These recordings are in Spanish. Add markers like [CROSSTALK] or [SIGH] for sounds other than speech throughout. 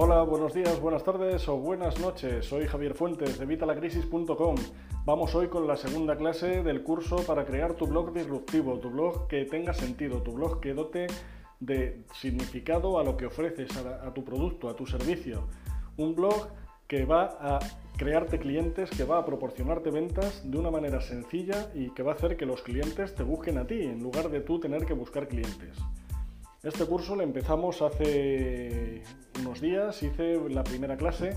Hola, buenos días, buenas tardes o buenas noches. Soy Javier Fuentes de vitalacrisis.com. Vamos hoy con la segunda clase del curso para crear tu blog disruptivo, tu blog que tenga sentido, tu blog que dote de significado a lo que ofreces, a, tu producto, a tu servicio. Un blog que va a crearte clientes, que va a proporcionarte ventas de una manera sencilla y que va a hacer que los clientes te busquen a ti en lugar de tú tener que buscar clientes. Este curso lo empezamos hace unos días, hice la primera clase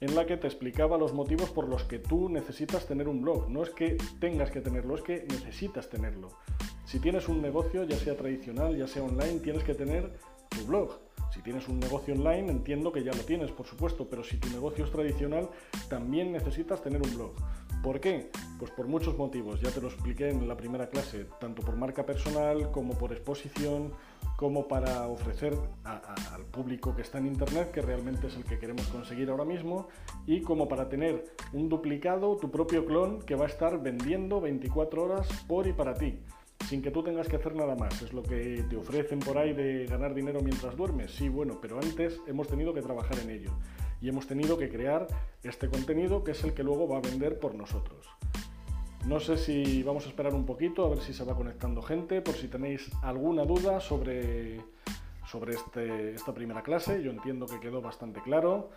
en la que te explicaba los motivos por los que tú necesitas tener un blog. No es que tengas que tenerlo, es que necesitas tenerlo. Si tienes un negocio, ya sea tradicional, ya sea online, tienes que tener tu blog. Si tienes un negocio online, entiendo que ya lo tienes, por supuesto, pero si tu negocio es tradicional, también necesitas tener un blog. ¿Por qué? Pues por muchos motivos, ya te lo expliqué en la primera clase, tanto por marca personal como por exposición, como para ofrecer al público que está en Internet, que realmente es el que queremos conseguir ahora mismo, y como para tener un duplicado, tu propio clon, que va a estar vendiendo 24 horas por y para ti sin que tú tengas que hacer nada más. Es lo que te ofrecen por ahí de ganar dinero mientras duermes. Sí, bueno, pero antes hemos tenido que trabajar en ello y hemos tenido que crear este contenido que es el que luego va a vender por nosotros. No sé si vamos a esperar un poquito a ver si se va conectando gente, por si tenéis alguna duda sobre, sobre este, esta primera clase. Yo entiendo que quedó bastante claro,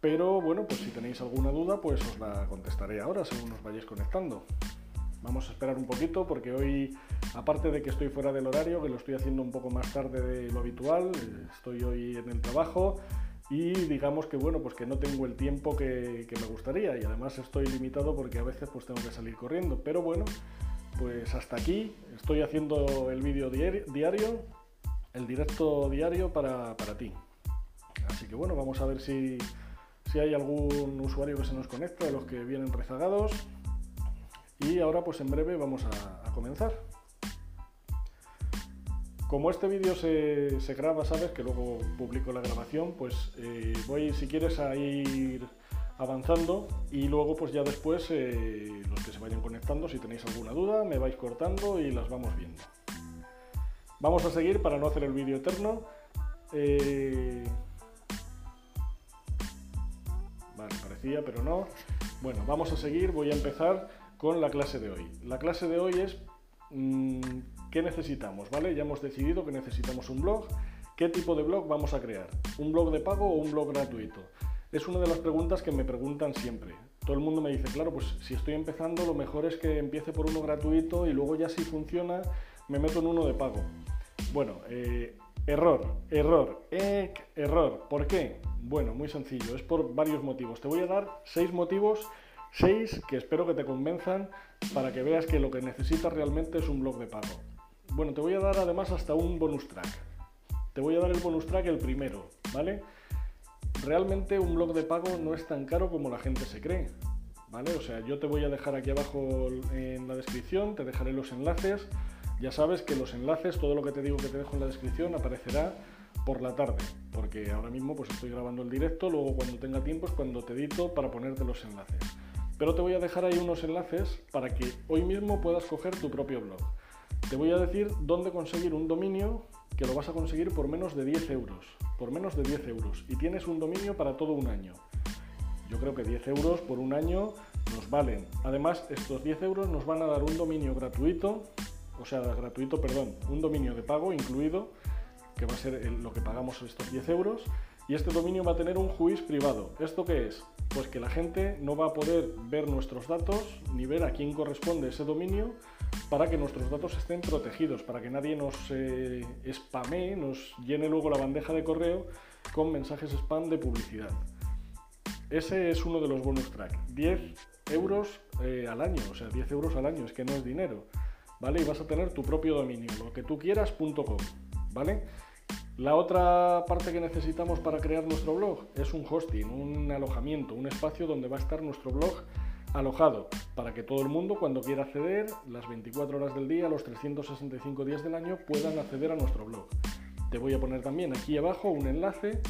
pero bueno, pues si tenéis alguna duda, pues os la contestaré ahora según os vayáis conectando. Vamos a esperar un poquito porque hoy, aparte de que estoy fuera del horario, que lo estoy haciendo un poco más tarde de lo habitual, estoy hoy en el trabajo y digamos que bueno, pues que no tengo el tiempo que, me gustaría y además estoy limitado porque a veces pues tengo que salir corriendo. Pero bueno, pues hasta aquí estoy haciendo el vídeo diario, el directo diario para, para ti. Así que bueno, vamos a ver si, si hay algún usuario que se nos conecta de los que vienen rezagados. Y ahora pues en breve vamos a, comenzar. Como este vídeo se, graba, sabes que luego publico la grabación, pues eh, voy si quieres a ir avanzando y luego pues ya después eh, los que se vayan conectando, si tenéis alguna duda, me vais cortando y las vamos viendo. Vamos a seguir para no hacer el vídeo eterno. Eh, vale, parecía, pero no. Bueno, vamos a seguir, voy a empezar con la clase de hoy. La clase de hoy es mm, qué necesitamos, ¿vale? Ya hemos decidido que necesitamos un blog. ¿Qué tipo de blog vamos a crear? ¿Un blog de pago o un blog gratuito? Es una de las preguntas que me preguntan siempre. Todo el mundo me dice, claro, pues si estoy empezando, lo mejor es que empiece por uno gratuito y luego ya si funciona, me meto en uno de pago. Bueno, eh, error, error, error. ¿Por qué? Bueno, muy sencillo, es por varios motivos. Te voy a dar seis motivos Seis que espero que te convenzan para que veas que lo que necesitas realmente es un blog de pago. Bueno, te voy a dar además hasta un bonus track. Te voy a dar el bonus track el primero, ¿vale? Realmente un blog de pago no es tan caro como la gente se cree, ¿vale? O sea, yo te voy a dejar aquí abajo en la descripción, te dejaré los enlaces. Ya sabes que los enlaces, todo lo que te digo que te dejo en la descripción aparecerá por la tarde, porque ahora mismo pues estoy grabando el directo, luego cuando tenga tiempo es cuando te edito para ponerte los enlaces pero te voy a dejar ahí unos enlaces para que hoy mismo puedas coger tu propio blog. Te voy a decir dónde conseguir un dominio que lo vas a conseguir por menos de 10 euros. Por menos de 10 euros. Y tienes un dominio para todo un año. Yo creo que 10 euros por un año nos valen. Además, estos 10 euros nos van a dar un dominio gratuito, o sea, gratuito, perdón, un dominio de pago incluido, que va a ser lo que pagamos estos 10 euros. Y este dominio va a tener un juiz privado. ¿Esto qué es? Pues que la gente no va a poder ver nuestros datos ni ver a quién corresponde ese dominio para que nuestros datos estén protegidos, para que nadie nos eh, nos llene luego la bandeja de correo con mensajes spam de publicidad. Ese es uno de los bonus track. 10 euros eh, al año, o sea, 10 euros al año, es que no es dinero. ¿Vale? Y vas a tener tu propio dominio, lo que tú quieras.com. ¿Vale? La otra parte que necesitamos para crear nuestro blog es un hosting, un alojamiento, un espacio donde va a estar nuestro blog alojado para que todo el mundo cuando quiera acceder las 24 horas del día, los 365 días del año puedan acceder a nuestro blog. Te voy a poner también aquí abajo un enlace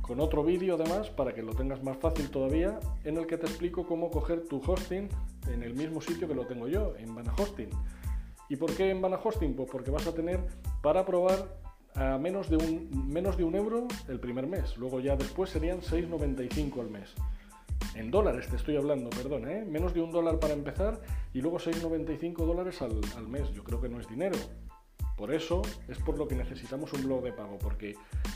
con otro vídeo además para que lo tengas más fácil todavía en el que te explico cómo coger tu hosting en el mismo sitio que lo tengo yo, en Hosting. ¿Y por qué en Hosting? Pues porque vas a tener para probar a menos de, un, menos de un euro el primer mes. Luego ya después serían 6,95 al mes. En dólares te estoy hablando, perdón, ¿eh? menos de un dólar para empezar y luego 6,95 dólares al, mes. Yo creo que no es dinero. Por eso es por lo que necesitamos un blog de pago, porque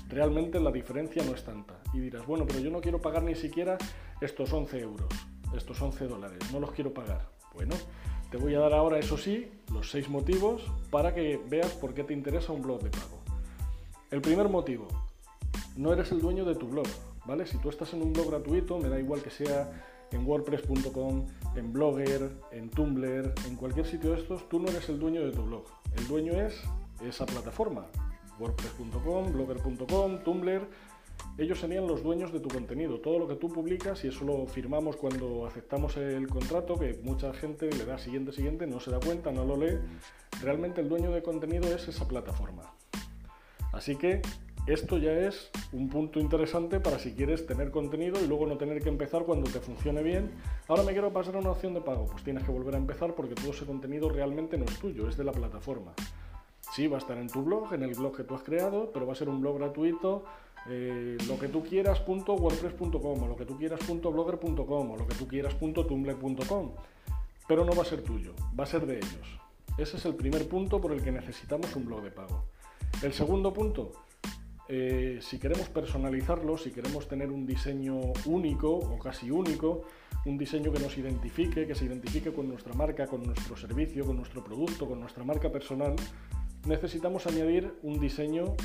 realmente la diferencia no es tanta. Y dirás, bueno, pero yo no quiero pagar ni siquiera estos 11 euros, estos 11 dólares, no los quiero pagar. Bueno, te voy a dar ahora, eso sí, los seis motivos para que veas por qué te interesa un blog de pago. El primer motivo, no eres el dueño de tu blog, ¿vale? Si tú estás en un blog gratuito, me da igual que sea en wordpress.com, en Blogger, en Tumblr, en cualquier sitio de estos, tú no eres el dueño de tu blog. El dueño es esa plataforma, wordpress.com, blogger.com, Tumblr. Ellos serían los dueños de tu contenido. Todo lo que tú publicas, y eso lo firmamos cuando aceptamos el contrato, que mucha gente le da siguiente, siguiente, no se da cuenta, no lo lee. Realmente el dueño de contenido es esa plataforma. Así que esto ya es un punto interesante para si quieres tener contenido y luego no tener que empezar cuando te funcione bien. Ahora me quiero pasar a una opción de pago, pues tienes que volver a empezar porque todo ese contenido realmente no es tuyo, es de la plataforma. Sí, va a estar en tu blog, en el blog que tú has creado, pero va a ser un blog gratuito, eh, lo que tú quieras .wordpress.com o lo que tú quieras .blogger.com o lo que tú quieras .tumblr.com, pero no va a ser tuyo, va a ser de ellos. Ese es el primer punto por el que necesitamos un blog de pago. El segundo punto, eh, si queremos personalizarlo, si queremos tener un diseño único o casi único, un diseño que nos identifique, que se identifique con nuestra marca, con nuestro servicio, con nuestro producto, con nuestra marca personal, necesitamos añadir un diseño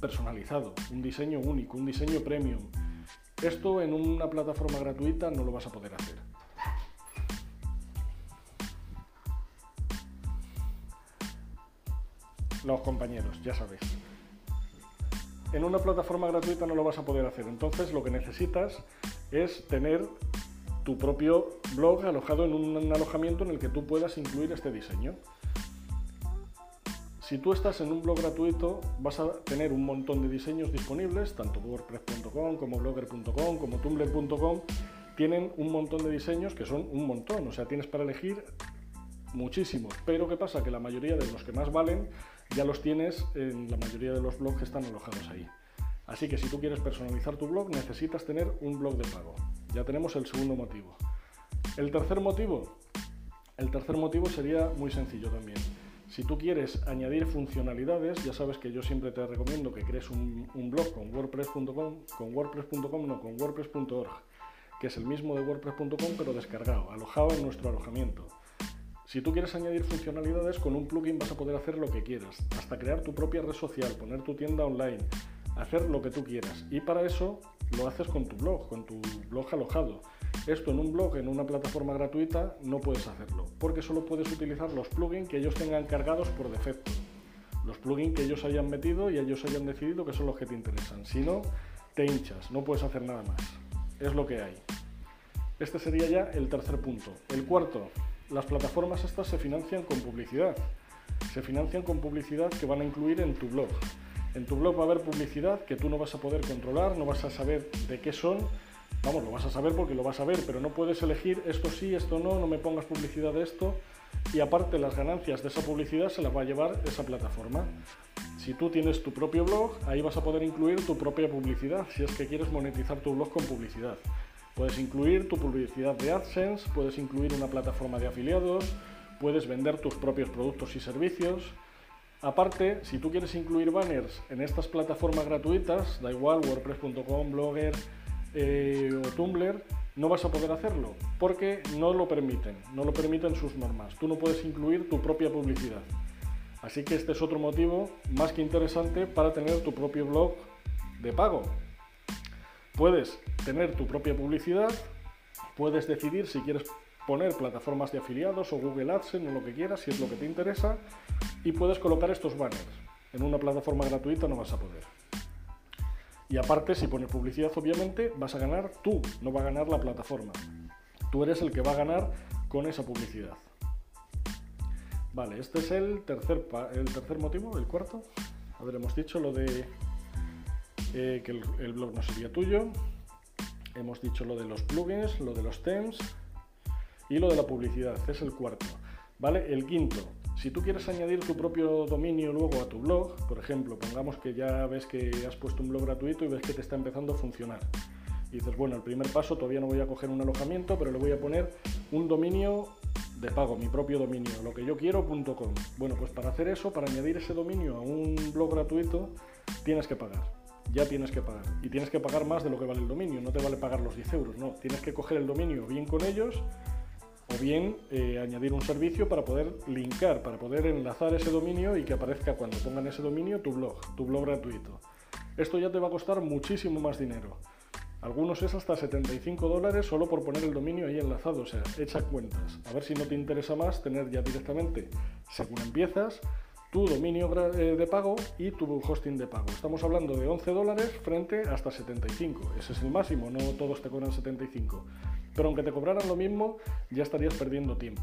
personalizado, un diseño único, un diseño premium. Esto en una plataforma gratuita no lo vas a poder hacer. Los compañeros, ya sabéis en una plataforma gratuita no lo vas a poder hacer. Entonces lo que necesitas es tener tu propio blog alojado en un alojamiento en el que tú puedas incluir este diseño. Si tú estás en un blog gratuito, vas a tener un montón de diseños disponibles, tanto wordpress.com como blogger.com como tumblr.com tienen un montón de diseños que son un montón, o sea, tienes para elegir muchísimos. Pero ¿qué pasa? Que la mayoría de los que más valen ya los tienes en la mayoría de los blogs que están alojados ahí. Así que si tú quieres personalizar tu blog, necesitas tener un blog de pago. Ya tenemos el segundo motivo. El tercer motivo, el tercer motivo sería muy sencillo también. Si tú quieres añadir funcionalidades, ya sabes que yo siempre te recomiendo que crees un, blog con wordpress.com, con wordpress.com no, con wordpress.org, que es el mismo de wordpress.com pero descargado, alojado en nuestro alojamiento. Si tú quieres añadir funcionalidades, con un plugin vas a poder hacer lo que quieras, hasta crear tu propia red social, poner tu tienda online, hacer lo que tú quieras. Y para eso lo haces con tu blog, con tu blog alojado. Esto en un blog, en una plataforma gratuita, no puedes hacerlo, porque solo puedes utilizar los plugins que ellos tengan cargados por defecto. Los plugins que ellos hayan metido y ellos hayan decidido que son los que te interesan. Si no, te hinchas, no puedes hacer nada más. Es lo que hay. Este sería ya el tercer punto. El cuarto, las plataformas estas se financian con publicidad. Se financian con publicidad que van a incluir en tu blog. En tu blog va a haber publicidad que tú no vas a poder controlar, no vas a saber de qué son. Vamos, lo vas a saber porque lo vas a ver, pero no puedes elegir esto sí, esto no, no me pongas publicidad de esto. Y aparte las ganancias de esa publicidad se las va a llevar esa plataforma. Si tú tienes tu propio blog, ahí vas a poder incluir tu propia publicidad, si es que quieres monetizar tu blog con publicidad. Puedes incluir tu publicidad de AdSense, puedes incluir una plataforma de afiliados, puedes vender tus propios productos y servicios. Aparte, si tú quieres incluir banners en estas plataformas gratuitas, da igual, wordpress.com, Blogger eh, o Tumblr, no vas a poder hacerlo porque no lo permiten, no lo permiten sus normas. Tú no puedes incluir tu propia publicidad. Así que este es otro motivo más que interesante para tener tu propio blog de pago. Puedes tener tu propia publicidad, puedes decidir si quieres poner plataformas de afiliados o Google AdSense o lo que quieras, si es lo que te interesa, y puedes colocar estos banners. En una plataforma gratuita no vas a poder. Y aparte, si pones publicidad, obviamente, vas a ganar tú, no va a ganar la plataforma. Tú eres el que va a ganar con esa publicidad. Vale, este es el tercer, el tercer motivo, el cuarto. Hemos dicho lo de eh, que el, blog no sería tuyo. Hemos dicho lo de los plugins, lo de los themes y lo de la publicidad. Es el cuarto. ¿Vale? El quinto. Si tú quieres añadir tu propio dominio luego a tu blog, por ejemplo, pongamos que ya ves que has puesto un blog gratuito y ves que te está empezando a funcionar. Y dices, bueno, el primer paso todavía no voy a coger un alojamiento, pero le voy a poner un dominio de pago, mi propio dominio, lo que yo quiero.com. Bueno, pues para hacer eso, para añadir ese dominio a un blog gratuito, tienes que pagar. Ya tienes que pagar. Y tienes que pagar más de lo que vale el dominio. No te vale pagar los 10 euros, no. Tienes que coger el dominio bien con ellos o bien eh, añadir un servicio para poder linkar, para poder enlazar ese dominio y que aparezca cuando pongan ese dominio tu blog, tu blog gratuito. Esto ya te va a costar muchísimo más dinero. Algunos es hasta 75 dólares solo por poner el dominio ahí enlazado, o sea, echa cuentas. A ver si no te interesa más tener ya directamente, según empiezas, tu dominio eh, de pago y tu hosting de pago. Estamos hablando de 11 dólares frente hasta 75. Ese es el máximo, no todos te cobran 75. Pero aunque te cobraran lo mismo, ya estarías perdiendo tiempo.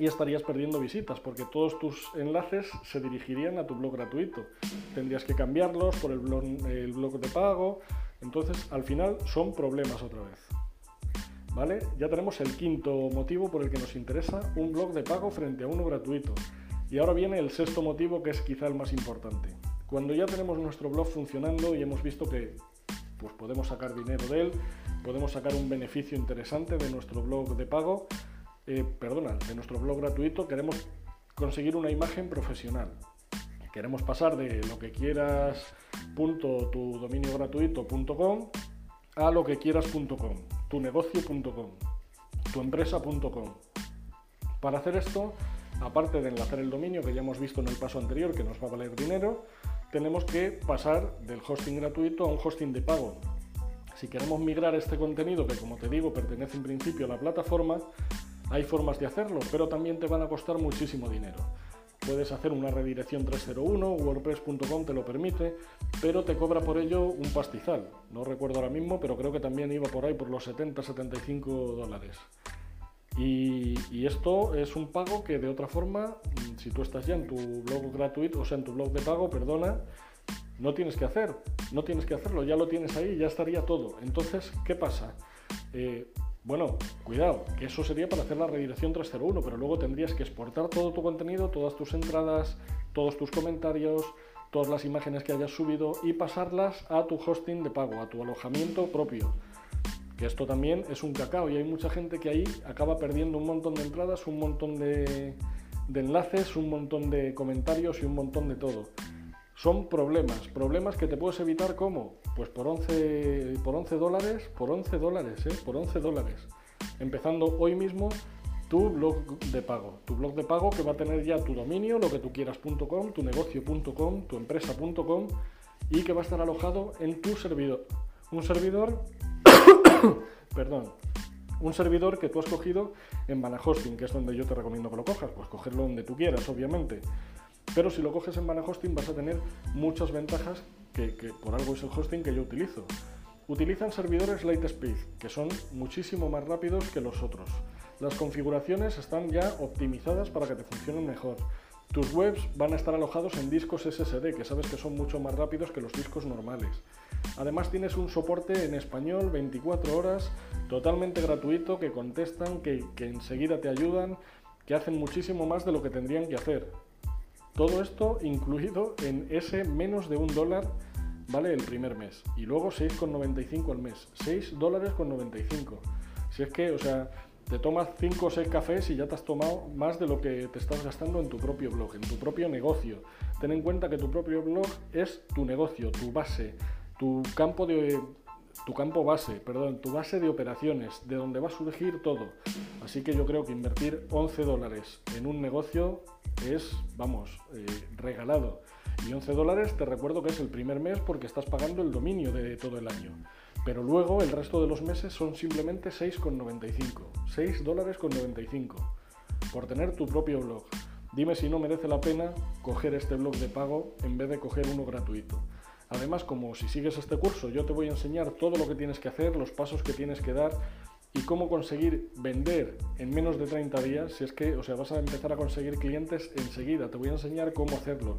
Y estarías perdiendo visitas porque todos tus enlaces se dirigirían a tu blog gratuito. Tendrías que cambiarlos por el blog, de pago, entonces, al final son problemas otra vez. ¿Vale? Ya tenemos el quinto motivo por el que nos interesa un blog de pago frente a uno gratuito. Y ahora viene el sexto motivo que es quizá el más importante. Cuando ya tenemos nuestro blog funcionando y hemos visto que pues podemos sacar dinero de él, podemos sacar un beneficio interesante de nuestro blog de pago, eh, perdona, de nuestro blog gratuito, queremos conseguir una imagen profesional. Queremos pasar de lo que quieras punto tu dominio gratuito.com a lo que quieras.com, tu negocio.com, tu empresa.com. Para hacer esto, aparte de enlazar el dominio que ya hemos visto en el paso anterior que nos va a valer dinero, tenemos que pasar del hosting gratuito a un hosting de pago. Si queremos migrar este contenido, que como te digo pertenece en principio a la plataforma, hay formas de hacerlo, pero también te van a costar muchísimo dinero. Puedes hacer una redirección 301, WordPress.com te lo permite, pero te cobra por ello un pastizal. No recuerdo ahora mismo, pero creo que también iba por ahí por los 70-75 dólares. Y, esto es un pago que de otra forma, mm, si tú estás ya en tu blog gratuito, o sea, en tu blog de pago, perdona, no tienes que hacer, no tienes que hacerlo, ya lo tienes ahí, ya estaría todo. Entonces, ¿qué pasa? Eh, bueno, cuidado, que eso sería para hacer la redirección 301, pero luego tendrías que exportar todo tu contenido, todas tus entradas, todos tus comentarios, todas las imágenes que hayas subido y pasarlas a tu hosting de pago, a tu alojamiento propio. Que esto también es un cacao y hay mucha gente que ahí acaba perdiendo un montón de entradas, un montón de, enlaces, un montón de comentarios y un montón de todo. Son problemas, problemas que te puedes evitar como, pues por 11, por 11 dólares, por 11 dólares, ¿eh? por 11 dólares, empezando hoy mismo tu blog de pago, tu blog de pago que va a tener ya tu dominio, lo que tú quieras.com, tu negocio.com, tu empresa.com y que va a estar alojado en tu servidor, un servidor, [COUGHS] perdón, un servidor que tú has cogido en Hosting, que es donde yo te recomiendo que lo cojas, pues cogerlo donde tú quieras, obviamente. Pero si lo coges en Mana Hosting vas a tener muchas ventajas que, por algo es el hosting que yo utilizo. Utilizan servidores Lightspeed, que son muchísimo más rápidos que los otros. Las configuraciones están ya optimizadas para que te funcionen mejor. Tus webs van a estar alojados en discos SSD, que sabes que son mucho más rápidos que los discos normales. Además tienes un soporte en español 24 horas, totalmente gratuito, que contestan, que, enseguida te ayudan, que hacen muchísimo más de lo que tendrían que hacer. Todo esto incluido en ese menos de un dólar, ¿vale? El primer mes. Y luego 6,95 al mes. 6 dólares con 95. Si es que, o sea, te tomas 5 o 6 cafés y ya te has tomado más de lo que te estás gastando en tu propio blog, en tu propio negocio. Ten en cuenta que tu propio blog es tu negocio, tu base, tu campo de tu campo base, perdón, tu base de operaciones, de donde va a surgir todo. Así que yo creo que invertir 11 dólares en un negocio es, vamos, eh, regalado. Y 11 dólares te recuerdo que es el primer mes porque estás pagando el dominio de todo el año. Pero luego el resto de los meses son simplemente 6,95. 6 dólares con 95 por tener tu propio blog. Dime si no merece la pena coger este blog de pago en vez de coger uno gratuito. Además, como si sigues este curso, yo te voy a enseñar todo lo que tienes que hacer, los pasos que tienes que dar y cómo conseguir vender en menos de 30 días, si es que, o sea, vas a empezar a conseguir clientes enseguida. Te voy a enseñar cómo hacerlo.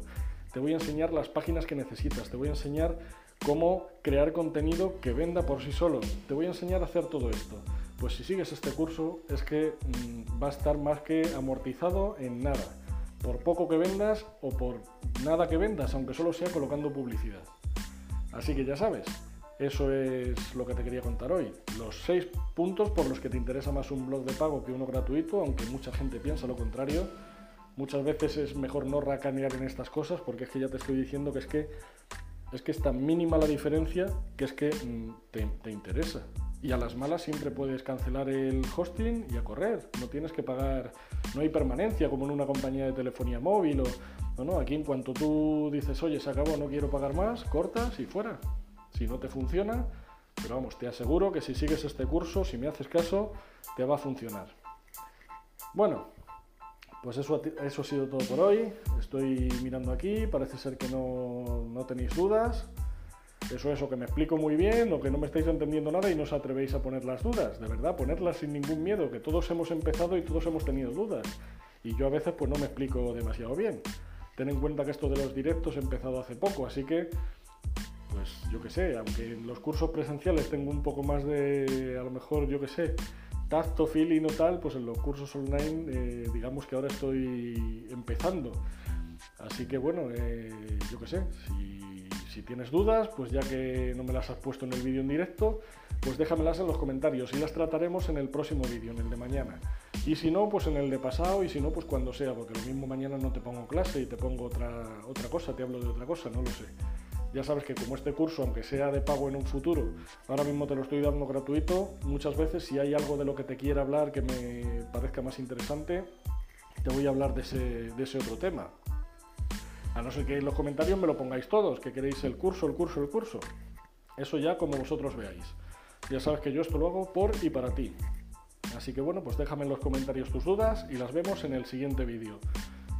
Te voy a enseñar las páginas que necesitas. Te voy a enseñar cómo crear contenido que venda por sí solo. Te voy a enseñar a hacer todo esto. Pues si sigues este curso es que mm, va a estar más que amortizado en nada. por poco que vendas o por nada que vendas, aunque solo sea colocando publicidad. Así que ya sabes, eso es lo que te quería contar hoy. Los seis puntos por los que te interesa más un blog de pago que uno gratuito, aunque mucha gente piensa lo contrario. Muchas veces es mejor no racanear en estas cosas porque es que ya te estoy diciendo que es que es que es tan mínima la diferencia que es que mm, te, te interesa. Y a las malas siempre puedes cancelar el hosting y a correr. No tienes que pagar, no hay permanencia como en una compañía de telefonía móvil o no, no, aquí en cuanto tú dices, oye, se acabó, no quiero pagar más, cortas y fuera. Si no te funciona, pero vamos, te aseguro que si sigues este curso, si me haces caso, te va a funcionar. Bueno, pues eso, eso ha sido todo por hoy. Estoy mirando aquí, parece ser que no, no tenéis dudas. Eso es o que me explico muy bien o que no me estáis entendiendo nada y no os atrevéis a poner las dudas. De verdad, ponerlas sin ningún miedo, que todos hemos empezado y todos hemos tenido dudas. Y yo a veces pues no me explico demasiado bien. Ten en cuenta que esto de los directos he empezado hace poco, así que, pues yo qué sé, aunque en los cursos presenciales tengo un poco más de, a lo mejor, yo qué sé, tacto, feeling o tal, pues en los cursos online, eh, digamos que ahora estoy empezando. Así que bueno, eh, yo qué sé, si, si, tienes dudas, pues ya que no me las has puesto en el vídeo en directo, pues déjamelas en los comentarios y las trataremos en el próximo vídeo, en el de mañana. Y si no, pues en el de pasado y si no, pues cuando sea, porque lo mismo mañana no te pongo clase y te pongo otra, otra cosa, te hablo de otra cosa, no lo sé. Ya sabes que como este curso, aunque sea de pago en un futuro, ahora mismo te lo estoy dando gratuito, muchas veces si hay algo de lo que te quiera hablar que me parezca más interesante, te voy a hablar de ese, de ese otro tema. A no ser que en los comentarios me lo pongáis todos, que queréis el curso, el curso, el curso. Eso ya como vosotros veáis. Ya sabes que yo esto lo hago por y para ti. Así que bueno, pues déjame en los comentarios tus dudas y las vemos en el siguiente vídeo.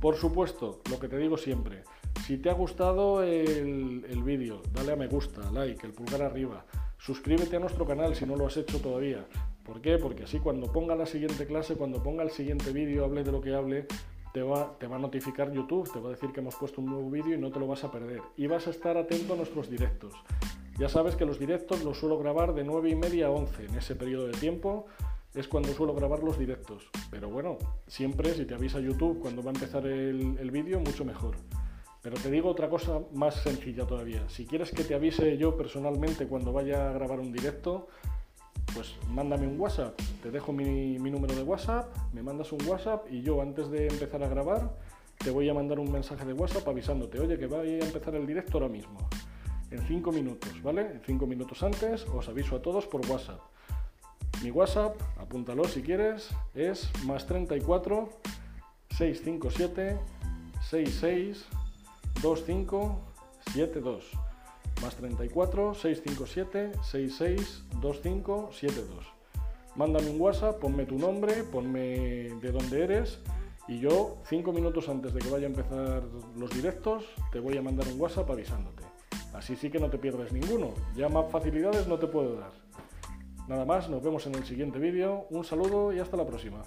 Por supuesto, lo que te digo siempre, si te ha gustado el, el vídeo, dale a me gusta, like, el pulgar arriba, suscríbete a nuestro canal si no lo has hecho todavía. ¿Por qué? Porque así cuando ponga la siguiente clase, cuando ponga el siguiente vídeo, hable de lo que hable, te va, te va, a notificar YouTube, te va a decir que hemos puesto un nuevo vídeo y no te lo vas a perder. Y vas a estar atento a nuestros directos. Ya sabes que los directos los suelo grabar de 9 y media a 11 en ese periodo de tiempo es cuando suelo grabar los directos. Pero bueno, siempre si te avisa YouTube cuando va a empezar el, el vídeo, mucho mejor. Pero te digo otra cosa más sencilla todavía. Si quieres que te avise yo personalmente cuando vaya a grabar un directo, pues mándame un WhatsApp. Te dejo mi, número de WhatsApp, me mandas un WhatsApp y yo antes de empezar a grabar te voy a mandar un mensaje de WhatsApp avisándote, oye, que va a empezar el directo ahora mismo. En cinco minutos, ¿vale? En cinco minutos antes os aviso a todos por WhatsApp. Mi WhatsApp, apúntalo si quieres, es más 34 657 66 25 72. Más 34 657 66 25 72. Mándame un WhatsApp, ponme tu nombre, ponme de dónde eres y yo, cinco minutos antes de que vaya a empezar los directos, te voy a mandar un WhatsApp avisándote. Así sí que no te pierdes ninguno. Ya más facilidades no te puedo dar. Nada más, nos vemos en el siguiente vídeo. Un saludo y hasta la próxima.